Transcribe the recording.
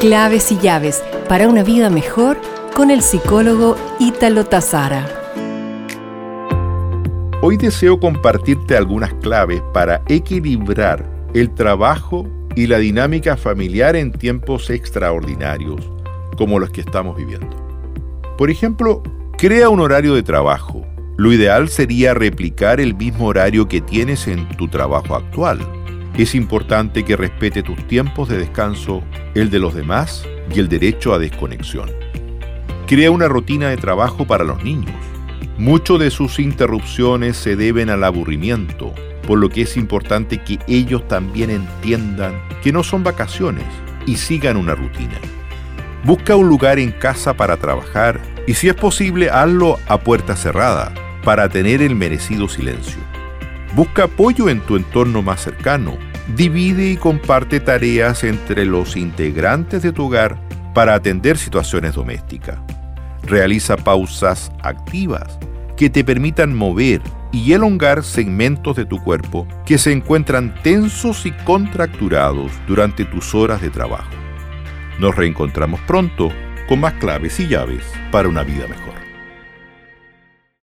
Claves y llaves para una vida mejor con el psicólogo Ítalo Tazara. Hoy deseo compartirte algunas claves para equilibrar el trabajo y la dinámica familiar en tiempos extraordinarios como los que estamos viviendo. Por ejemplo, crea un horario de trabajo. Lo ideal sería replicar el mismo horario que tienes en tu trabajo actual es importante que respete tus tiempos de descanso, el de los demás y el derecho a desconexión. Crea una rutina de trabajo para los niños. Muchos de sus interrupciones se deben al aburrimiento, por lo que es importante que ellos también entiendan que no son vacaciones y sigan una rutina. Busca un lugar en casa para trabajar y si es posible hazlo a puerta cerrada para tener el merecido silencio. Busca apoyo en tu entorno más cercano Divide y comparte tareas entre los integrantes de tu hogar para atender situaciones domésticas. Realiza pausas activas que te permitan mover y elongar segmentos de tu cuerpo que se encuentran tensos y contracturados durante tus horas de trabajo. Nos reencontramos pronto con más claves y llaves para una vida mejor.